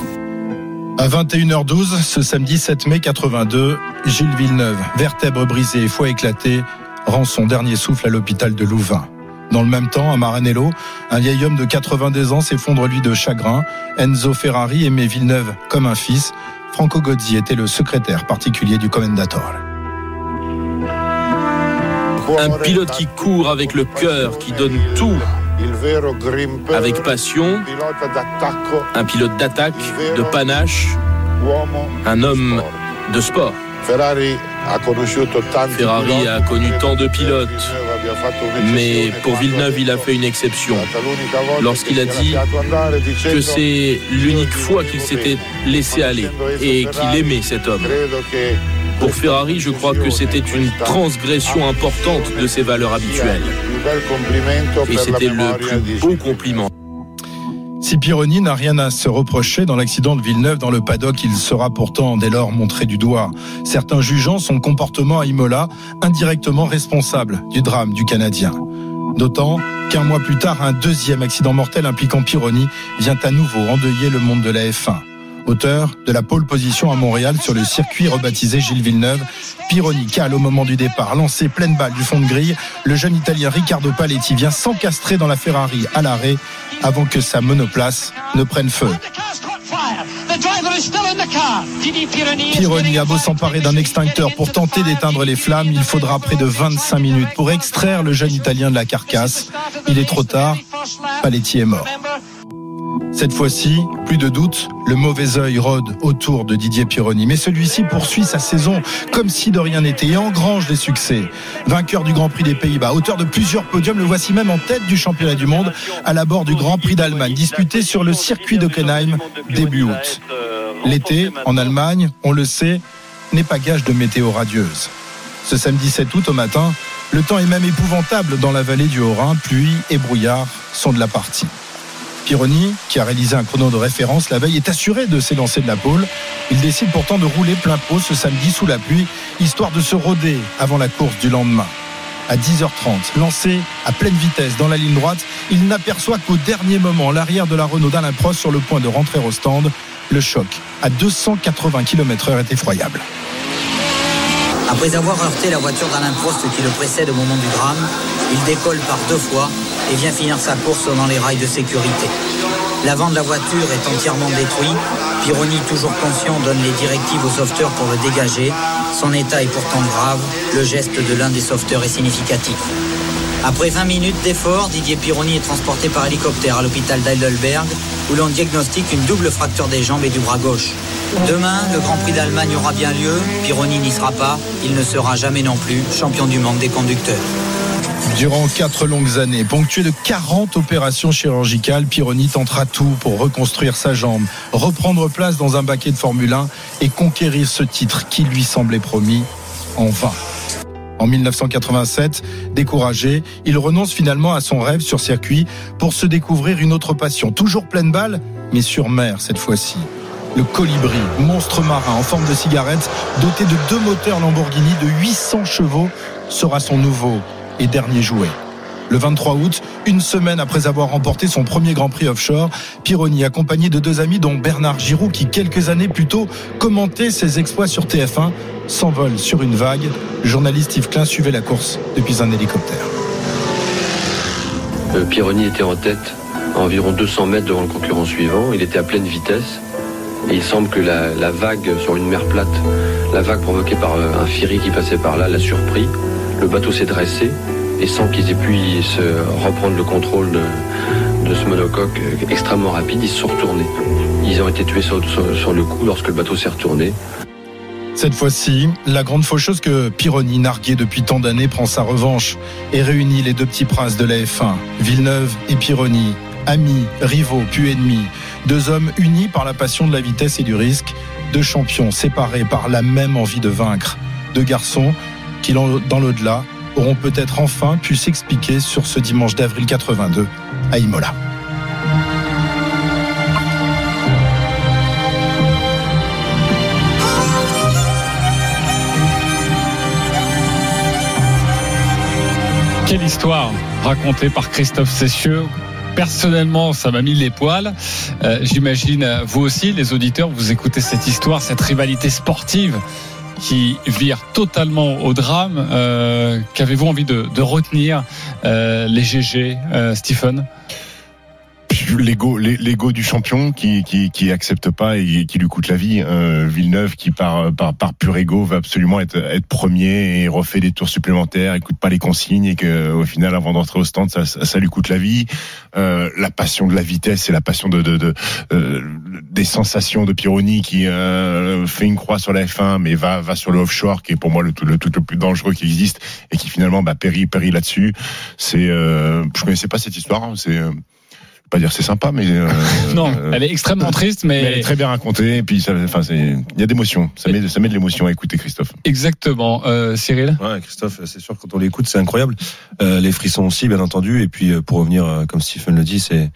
À 21h12, ce samedi 7 mai 82, Gilles Villeneuve, vertèbre brisée et foie éclaté, rend son dernier souffle à l'hôpital de Louvain. Dans le même temps, à Maranello, un vieil homme de 82 ans s'effondre lui de chagrin. Enzo Ferrari aimait Villeneuve comme un fils. Franco Gozzi était le secrétaire particulier du commendatore. Un pilote qui court avec le cœur, qui donne tout avec passion, un pilote d'attaque, de panache, un homme de sport. Ferrari a connu tant de pilotes, mais pour Villeneuve, il a fait une exception lorsqu'il a dit que c'est l'unique fois qu'il s'était laissé aller et qu'il aimait cet homme. Pour Ferrari, je crois que c'était une transgression importante de ses valeurs habituelles. Et c'était le plus beau compliment. Si Pironi n'a rien à se reprocher dans l'accident de Villeneuve dans le paddock, il sera pourtant dès lors montré du doigt. Certains jugeant son comportement à Imola indirectement responsable du drame du Canadien. D'autant qu'un mois plus tard, un deuxième accident mortel impliquant Pironi vient à nouveau endeuiller le monde de la F1 auteur de la pole position à Montréal sur le circuit rebaptisé Gilles Villeneuve. Pironi cale au moment du départ, lancé pleine balle du fond de grille. Le jeune Italien Riccardo Paletti vient s'encastrer dans la Ferrari à l'arrêt avant que sa monoplace ne prenne feu. Pironi a beau s'emparer d'un extincteur pour tenter d'éteindre les flammes, il faudra près de 25 minutes pour extraire le jeune Italien de la carcasse. Il est trop tard, Paletti est mort. Cette fois-ci, plus de doute, le mauvais œil rôde autour de Didier Pironi. Mais celui-ci poursuit sa saison comme si de rien n'était et engrange les succès. Vainqueur du Grand Prix des Pays-Bas, auteur de plusieurs podiums, le voici même en tête du championnat du monde à la bord du Grand Prix d'Allemagne, disputé sur le circuit d'Ockenheim début août. L'été, en Allemagne, on le sait, n'est pas gage de météo radieuse. Ce samedi 7 août au matin, le temps est même épouvantable dans la vallée du Haut-Rhin, pluie et brouillard sont de la partie. Pironi, qui a réalisé un chrono de référence la veille, est assuré de s'élancer de la pole. Il décide pourtant de rouler plein pot ce samedi sous la pluie, histoire de se roder avant la course du lendemain. À 10h30, lancé à pleine vitesse dans la ligne droite, il n'aperçoit qu'au dernier moment l'arrière de la Renault d'Alain Prost sur le point de rentrer au stand. Le choc à 280 km/h est effroyable. Après avoir heurté la voiture d'Alain Prost qui le précède au moment du drame, il décolle par deux fois et vient finir sa course dans les rails de sécurité. L'avant de la voiture est entièrement détruit. Pironi, toujours conscient, donne les directives aux sauveteurs pour le dégager. Son état est pourtant grave. Le geste de l'un des sauveteurs est significatif. Après 20 minutes d'effort, Didier Pironi est transporté par hélicoptère à l'hôpital d'Heidelberg où l'on diagnostique une double fracture des jambes et du bras gauche. Demain, le Grand Prix d'Allemagne aura bien lieu. Pironi n'y sera pas. Il ne sera jamais non plus champion du monde des conducteurs. Durant quatre longues années, ponctuées de 40 opérations chirurgicales, Pironi tentera tout pour reconstruire sa jambe, reprendre place dans un baquet de Formule 1 et conquérir ce titre qui lui semblait promis en vain. En 1987, découragé, il renonce finalement à son rêve sur circuit pour se découvrir une autre passion, toujours pleine balle, mais sur mer cette fois-ci. Le Colibri, monstre marin en forme de cigarette, doté de deux moteurs Lamborghini de 800 chevaux, sera son nouveau dernier jouet. Le 23 août, une semaine après avoir remporté son premier Grand Prix offshore, Pironi, accompagné de deux amis dont Bernard Giroud, qui quelques années plus tôt commentait ses exploits sur TF1, s'envole sur une vague. Le journaliste Yves Klein suivait la course depuis un hélicoptère. Euh, Pironi était en tête à environ 200 mètres devant le concurrent suivant. Il était à pleine vitesse. Il semble que la, la vague sur une mer plate, la vague provoquée par euh, un ferry qui passait par là, l'a surpris. Le bateau s'est dressé et sans qu'ils aient pu se reprendre le contrôle de, ce monocoque extrêmement rapide, ils se sont retournés. Ils ont été tués sur, le coup lorsque le bateau s'est retourné. Cette fois-ci, la grande faucheuse que Pironi, narguée depuis tant d'années, prend sa revanche et réunit les deux petits princes de la F1, Villeneuve et Pironi, amis, rivaux, puis ennemis, deux hommes unis par la passion de la vitesse et du risque, deux champions séparés par la même envie de vaincre, deux garçons qui, dans l'au-delà, auront peut-être enfin pu s'expliquer sur ce dimanche d'avril 82 à Imola. Quelle histoire racontée par Christophe Sessieux personnellement, ça m'a mis les poils. Euh, j'imagine, euh, vous aussi, les auditeurs, vous écoutez cette histoire, cette rivalité sportive qui vire totalement au drame. Euh, Qu'avez-vous envie de, de retenir euh, les GG, euh, Stephen? L'ego l'ego du champion qui qui qui accepte pas et qui lui coûte la vie. Euh, Villeneuve qui par par par pur ego va absolument être être premier et refait des tours supplémentaires écoute pas les consignes et que au final avant d'entrer au stand ça, ça, lui coûte la vie. Euh, la passion de la vitesse et la passion de de, de euh, des sensations de Pironi qui euh, fait une croix sur la F1 mais va va sur le offshore qui est pour moi le tout le, tout le plus dangereux qui existe et qui finalement bah périt périt là-dessus. C'est euh, je connaissais pas cette histoire hein, c'est euh, pas dire c'est sympa, mais euh, non, elle est extrêmement triste, mais... mais elle est très bien racontée. Et puis, ça, enfin, il y a d'émotion. Ça met, ça met de l'émotion à écouter Christophe. Exactement, euh, Cyril? Ouais, Christophe, c'est sûr quand on l'écoute, c'est incroyable. Euh, les frissons aussi, bien entendu. Et puis, euh, pour revenir, euh, comme Stephen le dit, c'est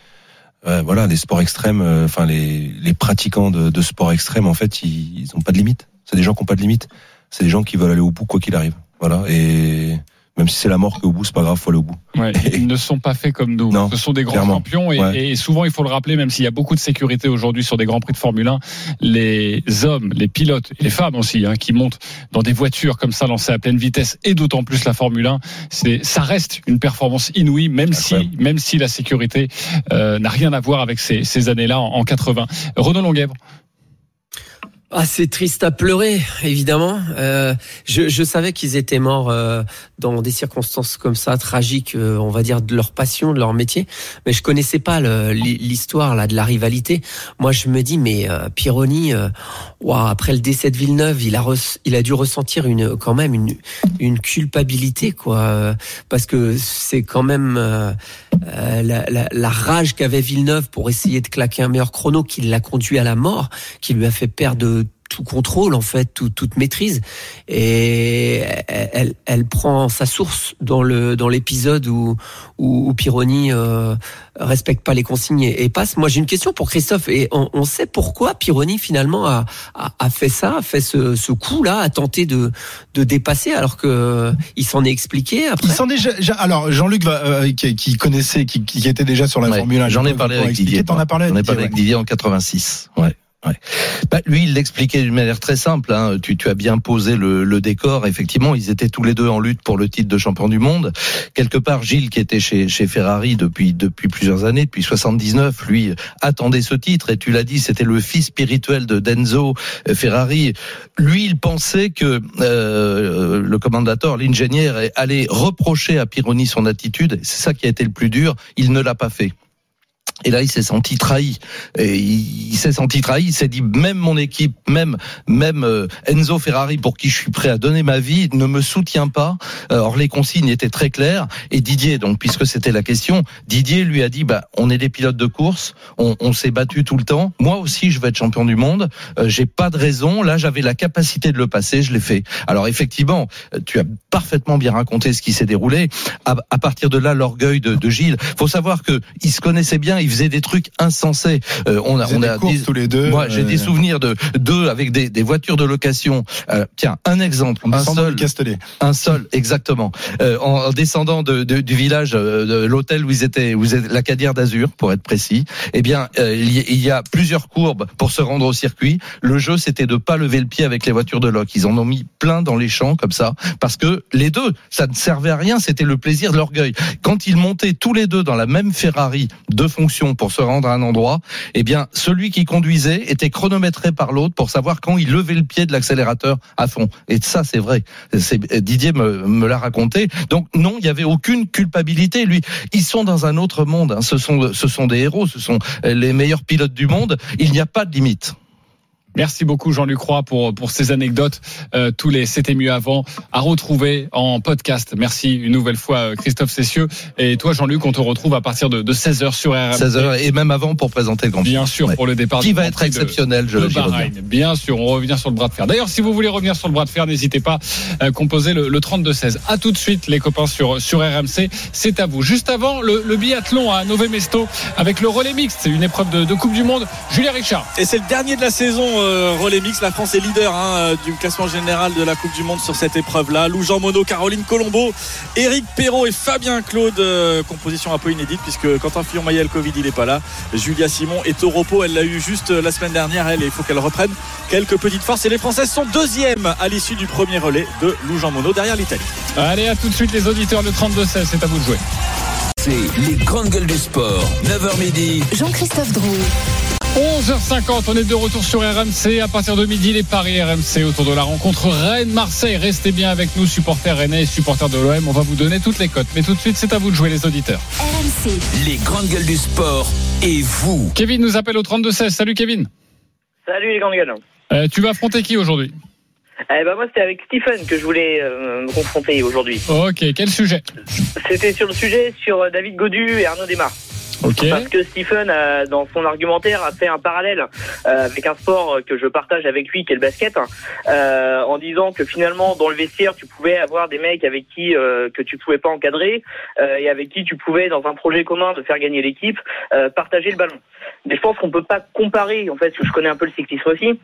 voilà, les sports extrêmes. Enfin, les, les pratiquants de, de sport extrême, en fait, ils, ils ont pas de limite. C'est des gens qui ont pas de limite. C'est des gens qui veulent aller au bout quoi qu'il arrive. Voilà. Et même si c'est la mort qui est au bout, c'est pas grave, faut aller au bout. Ouais, ils ne sont pas faits comme nous. Non, Ce sont des grands clairement. champions et, Ouais. et souvent il faut le rappeler, même s'il y a beaucoup de sécurité aujourd'hui sur des grands prix de Formule 1, les hommes, les pilotes et les femmes aussi, hein, qui montent dans des voitures comme ça lancées à pleine vitesse et d'autant plus la Formule 1, c'est ça reste une performance inouïe, même si même si la sécurité euh, n'a rien à voir avec ces, ces années-là en, en 80. Renaud Longuèvre. Ah, c'est triste à pleurer, évidemment. Euh, je, je savais qu'ils étaient morts euh, dans des circonstances comme ça, tragiques, euh, on va dire, de leur passion, de leur métier. Mais je connaissais pas l'histoire là de la rivalité. Moi, je me dis, mais euh, Pironi, euh, ouah, après le décès de Villeneuve, il a il a dû ressentir une quand même une une culpabilité, quoi, euh, parce que c'est quand même euh, euh, la, la, la rage qu'avait Villeneuve pour essayer de claquer un meilleur chrono qui l'a conduit à la mort, qui lui a fait perdre tout contrôle en fait, tout- toute maîtrise. Et elle, elle, prend sa source dans le dans l'épisode où, où, où Pironi euh, respecte pas les consignes et, et passe. Moi j'ai une question pour Christophe et on, on sait pourquoi Pironi finalement a, a, a fait ça, a fait ce, ce coup là, a tenté de de dépasser alors que il s'en est expliqué après. Il s'en est déjà- alors Jean-Luc va, euh, qui, qui connaissait, qui, qui était déjà sur la Ouais, Formule 1. J'en ai parlé avec. Didier. T'en as parlé. J'en ai avec parlé Didier, avec Didier en 86. Ouais. Ouais. Bah, lui, il l'expliquait d'une manière très simple. Hein. Tu, tu as bien posé le, le décor. Effectivement, ils étaient tous les deux en lutte pour le titre de champion du monde. Quelque part, Gilles, qui était chez, chez Ferrari depuis depuis plusieurs années, depuis 79, lui attendait ce titre. Et tu l'as dit, c'était le fils spirituel de Denzo euh, Ferrari. Lui, il pensait que euh, le commandateur, l'ingénieur, allait reprocher à Pironi son attitude. C'est ça qui a été le plus dur. Il ne l'a pas fait. Et là, il s'est senti trahi. Et il, il s'est senti trahi. Il s'est dit même mon équipe, même même euh, Enzo Ferrari, pour qui je suis prêt à donner ma vie, ne me soutient pas. Or les consignes étaient très claires. Et Didier, donc puisque c'était la question, Didier lui a dit bah on est des pilotes de course, on, s'est battu tout le temps. Moi aussi, je veux être champion du monde. Euh, J'ai pas de raison. Là, j'avais la capacité de le passer, je l'ai fait. Alors effectivement, euh, tu as parfaitement bien raconté ce qui s'est déroulé. À, partir de là, l'orgueil de, de Gilles. Faut savoir que ils se connaissaient bien. Faisaient des trucs insensés. Euh, on a, on des a courses tous les deux, Moi, j'ai des souvenirs de deux avec des, des voitures de location. Euh, tiens, un exemple, En un seul, un seul, exactement. Euh, en, en descendant de, de- du village, de l'hôtel où ils étaient, où ils étaient, la Cadière d'Azur, pour être précis. Eh bien, il, y, il y a plusieurs courbes pour se rendre au circuit. Le jeu, c'était de pas lever le pied avec les voitures de loc. Ils en ont mis plein dans les champs comme ça, parce que les deux, ça ne servait à rien. C'était le plaisir de l'orgueil. Quand ils montaient tous les deux dans la même Ferrari de fonction pour se rendre à un endroit, eh bien, celui qui conduisait était chronométré par l'autre pour savoir quand il levait le pied de l'accélérateur à fond. Et ça, c'est vrai. Didier me, l'a raconté. Donc non, il y avait aucune culpabilité. Lui, ils sont dans un autre monde. hein. Ce sont, ce sont des héros. Ce sont les meilleurs pilotes du monde. Il n'y a pas de limite. Merci beaucoup Jean-Luc Roy pour pour ces anecdotes. Euh, tous les c'était mieux avant à retrouver en podcast. Merci une nouvelle fois euh, Christophe Cessieux et toi Jean-Luc, on te retrouve à partir de, de 16h sur RMC. 16h et même avant pour présenter le Grand Prix. Bien sûr, Ouais. pour le départ Qui du va Grand être Prix exceptionnel, je de j'y reviens. Bahreïn. Bien sûr, on revient sur le bras de fer. D'ailleurs, si vous voulez revenir sur le bras de fer, n'hésitez pas à composer le, le 32-16. À tout de suite, les copains sur, sur RMC. C'est à vous. Juste avant, le, le biathlon à Nové Mesto avec le relais mixte. C'est une épreuve de, de Coupe du Monde. Julien Richard. Et c'est le dernier de la saison euh, relais mix, la France est leader hein, euh, du classement général de la Coupe du Monde sur cette épreuve-là. Lou Jean Monod, Caroline Colombo, Eric Perrault et Fabien Claude. euh, composition un peu inédite puisque Quentin Fillon-Maillet, le Covid, il n'est pas là. Julia Simon est au repos. Elle l'a eu juste euh, la semaine dernière. Elle, il faut qu'elle reprenne quelques petites forces. Et les Françaises sont deuxièmes à l'issue du premier relais de Lou Jean Monod derrière l'Italie. Allez, à tout de suite les auditeurs, le 32-16, c'est à vous de jouer. C'est les grandes gueules du sport. 9h midi. Jean-Christophe Drouet. 11h50, on est de retour sur RMC. À partir de midi, les paris RMC autour de la rencontre Rennes-Marseille. Restez bien avec nous, supporters rennais et supporters de l'OM. On va vous donner toutes les cotes. Mais tout de suite, c'est à vous de jouer, les auditeurs. RMC. Les grandes gueules du sport et vous. Kevin nous appelle au 32-16. Salut Kevin. Salut les grandes gueules. Euh, tu vas affronter qui aujourd'hui? Eh ben moi c'était avec Stephen que je voulais euh, me confronter aujourd'hui. Ok, quel sujet? C'était sur le sujet sur euh, David Godu et Arnaud Desmar. Ok. Parce que Stephen, euh, dans son argumentaire, a fait un parallèle euh, avec un sport que je partage avec lui, qui est le basket, euh, en disant que finalement, dans le vestiaire, tu pouvais avoir des mecs avec qui euh, que tu pouvais pas encadrer euh, et avec qui tu pouvais, dans un projet commun de faire gagner l'équipe, euh, partager le ballon. Mais je pense qu'on peut pas comparer, en fait, parce que je connais un peu le cyclisme aussi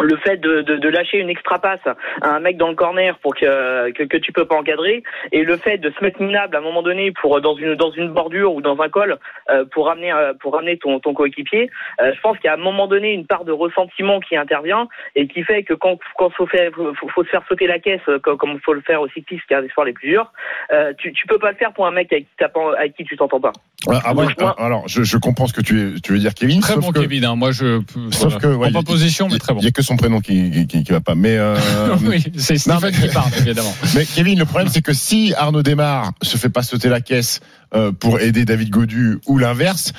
le fait de, de, de lâcher une extra passe à un mec dans le corner pour que, que que tu peux pas encadrer et le fait de se mettre minable à un moment donné pour dans une dans une bordure ou dans un col euh, pour ramener euh, pour ramener ton ton coéquipier euh, je pense qu'il y a à un moment donné une part de ressentiment qui intervient et qui fait que quand quand faut faire faut, faut se faire sauter la caisse euh, comme comme faut le faire au cycliste qui est un des sports les plus durs euh, tu tu peux pas le faire pour un mec avec qui t'as pas avec qui tu t'entends pas Ah, ouais, alors, je, je comprends ce que tu, tu veux dire, Kevin. Très sauf bon que, Kevin. hein. Moi, je. Sauf voilà. que, ouais, pas position, mais très bon. Il y a que son prénom qui, qui, qui va pas. Mais, euh, oui, c'est Non, Stephen mais- qui parle, évidemment. Mais Kevin, le problème, c'est que si Arnaud Desmar se fait pas sauter la caisse euh, pour aider David Godu ou l'inverse,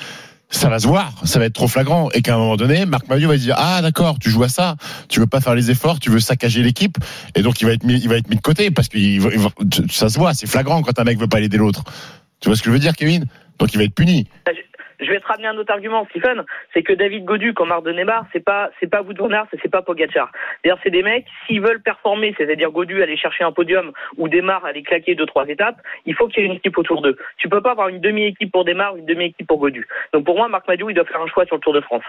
ça va se voir, ça va être trop flagrant. Et qu'à un moment donné, Marc Maillot va dire Ah, d'accord, tu joues à ça, tu veux pas faire les efforts, tu veux saccager l'équipe. Et donc, il va être mis, il va être mis de côté parce que il va- il va- ça se voit, c'est flagrant quand un mec veut pas aider l'autre. Tu vois ce que je veux dire, Kevin? Donc, il va être puni. Je vais te ramener un autre argument, Stephen, c'est que David Godu, comme Marc de Neymar, c'est pas c'est pas c'est pas Pogacar. D'ailleurs, c'est des mecs, s'ils veulent performer, c'est-à-dire Godu aller chercher un podium ou Demar aller claquer deux trois étapes, il faut qu'il y ait une équipe autour d'eux. Tu peux pas avoir une demi-équipe pour Demar, une demi-équipe pour Godu. Donc pour moi, Marc Madiou, il doit faire un choix sur le Tour de France.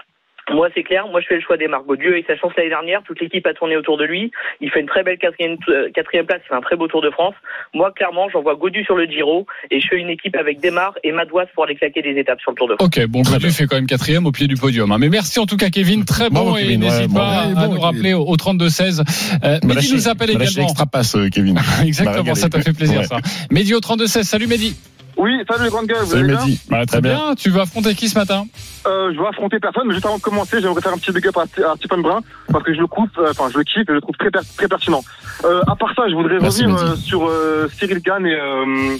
Moi, c'est clair. Moi, je fais le choix des Marc Godu. Et sa chance l'année dernière, toute l'équipe a tourné autour de lui. Il fait une très belle quatrième, euh, quatrième place. Il fait un très beau Tour de France. Moi, clairement, j'envoie Godu sur le Giro et je fais une équipe avec Demar et Madouas pour aller claquer des étapes sur le Tour de France. Ok, bon, Godu fait quand même quatrième au pied du podium. hein. Mais merci en tout cas, Kevin. Très bon. Et. Ouais, n'hésite bon, pas ouais, à bon, nous rappeler au, au 32-16. Euh, Mehdi nous appelle également. extra passe, Kevin. Exactement, ça t'a fait plaisir, ça. Mehdi au 32-16. Salut, Mehdi. Oui, salut les grandes gueules, vous Salut, allez bien Mehdi. Bah, très bien. Tu vas affronter qui ce matin? Euh, Je vais affronter personne, mais juste avant de commencer, j'aimerais faire un petit big up à, à Stephen Brun, parce que je le coupe, euh, enfin je le kiffe et je le trouve très, per- très pertinent. Euh, à part ça, je voudrais Merci, revenir euh, sur euh, Cyril Gann et, euh,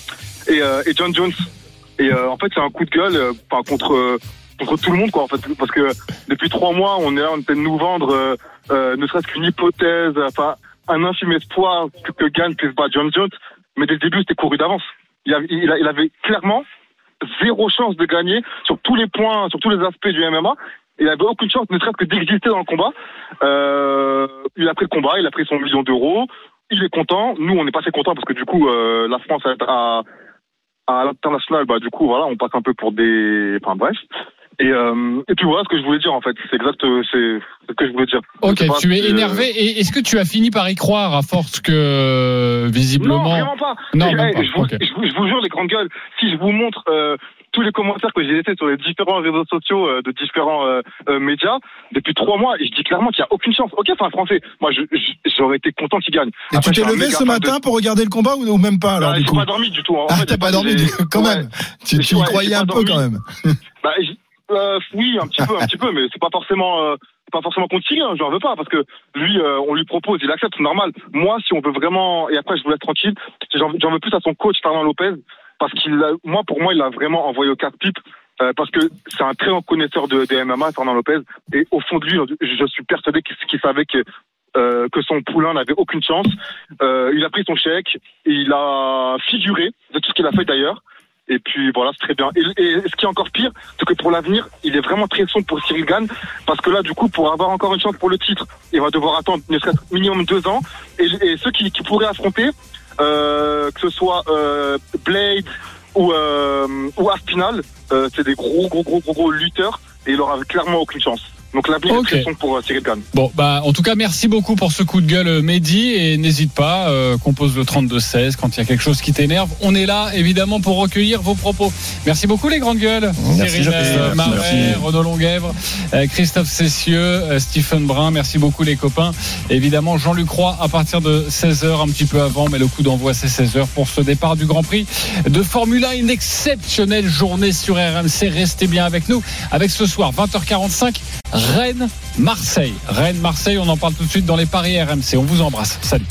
et, euh, et John Jones. Et euh, en fait, c'est un coup de gueule euh, enfin, contre, euh, contre tout le monde, quoi, en fait, parce que depuis trois mois, on est là, on essaie de nous vendre, euh, euh, ne serait-ce qu'une hypothèse, enfin, un infime espoir que, que Gann puisse battre John Jones, mais dès le début, c'était couru d'avance. Il, avait- il avait clairement zéro chance de gagner sur tous les points, sur tous les aspects du MMA. Il avait aucune chance, ne serait-ce que d'exister dans le combat. Euh, il a pris le combat, il a pris son million d'euros. Il est content. Nous, on n'est pas assez contents parce que du coup, euh, la France a, a- à l'international, bah du coup, voilà, on passe un peu pour des, enfin bref. Et, euh, et puis voilà ce que je voulais dire en fait. C'est exact, euh, c'est ce que je voulais dire. Ok, tu es euh, énervé. Et est-ce que tu as fini par y croire à force que, euh, visiblement. Non, vraiment pas. Non, pas. Je, vous, je vous- je vous jure, les grandes gueules, si je vous montre euh, tous les commentaires que j'ai laissés sur les différents réseaux sociaux euh, de différents euh, euh, médias depuis trois mois, et je dis clairement qu'il n'y a aucune chance. Ok, c'est un Français. Moi, j'aurais été content qu'il gagne. Et Après, tu t'es levé ce matin de- pour regarder le combat ou, ou même pas alors Bah, du j'ai coup pas dormi du tout. hein. En Ah, fait, t'as pas dormi quand même. Tu, tu y croyais un peu quand même. Bah, euh, oui, un petit peu, un petit peu, mais c'est pas forcément, euh, pas forcément Cyril, hein, j'en veux pas, parce que lui, euh, on lui propose, il accepte, c'est normal. Moi, si on veut vraiment, et après je vous laisse tranquille, j'en veux plus à son coach Fernand Lopez, parce qu'il, moi, pour moi, il a vraiment envoyé au casse-pipe. euh, parce que c'est un très grand connaisseur de, des MMA, Fernand Lopez, et au fond de lui, je, suis persuadé qu'il qu'il savait que euh, que son poulain n'avait aucune chance. Euh, il a pris son chèque, et il a figuré de tout ce qu'il a fait d'ailleurs. Et puis voilà, c'est très bien. Et, ce qui est encore pire, c'est que pour l'avenir, il est vraiment très sombre pour Cyril Gann, parce que là, du coup, pour avoir encore une chance pour le titre, il va devoir attendre ne serait-ce minimum deux ans. Et, et ceux qui, qui pourraient affronter, euh, que ce soit euh, Blade ou, euh, ou Aspinal, euh, c'est des gros, gros, gros, gros, gros lutteurs, et il aura clairement aucune chance. Donc l'avenir Ok. est très pour euh, Cyril Gann. Bon, bah, en tout cas, merci beaucoup pour ce coup de gueule, euh, Mehdi. Et n'hésite pas, euh, compose le 32-16 quand il y a quelque chose qui t'énerve. On est là, évidemment, pour recueillir vos propos. Merci beaucoup, les grandes gueules. Merci, Cyril Merci. Marais, Renaud Longuèvre, euh, Christophe Cessieux, euh, Stephen Brun. Merci beaucoup, les copains. Évidemment, Jean-Luc Roy à partir de 16h, un petit peu avant, mais le coup d'envoi, c'est 16h pour ce départ du Grand Prix de Formule 1. Une exceptionnelle journée sur RMC. Restez bien avec nous. Avec ce soir, 20h45, Rennes-Marseille. Rennes-Marseille, on en parle tout de suite dans les paris RMC. On vous embrasse. Salut.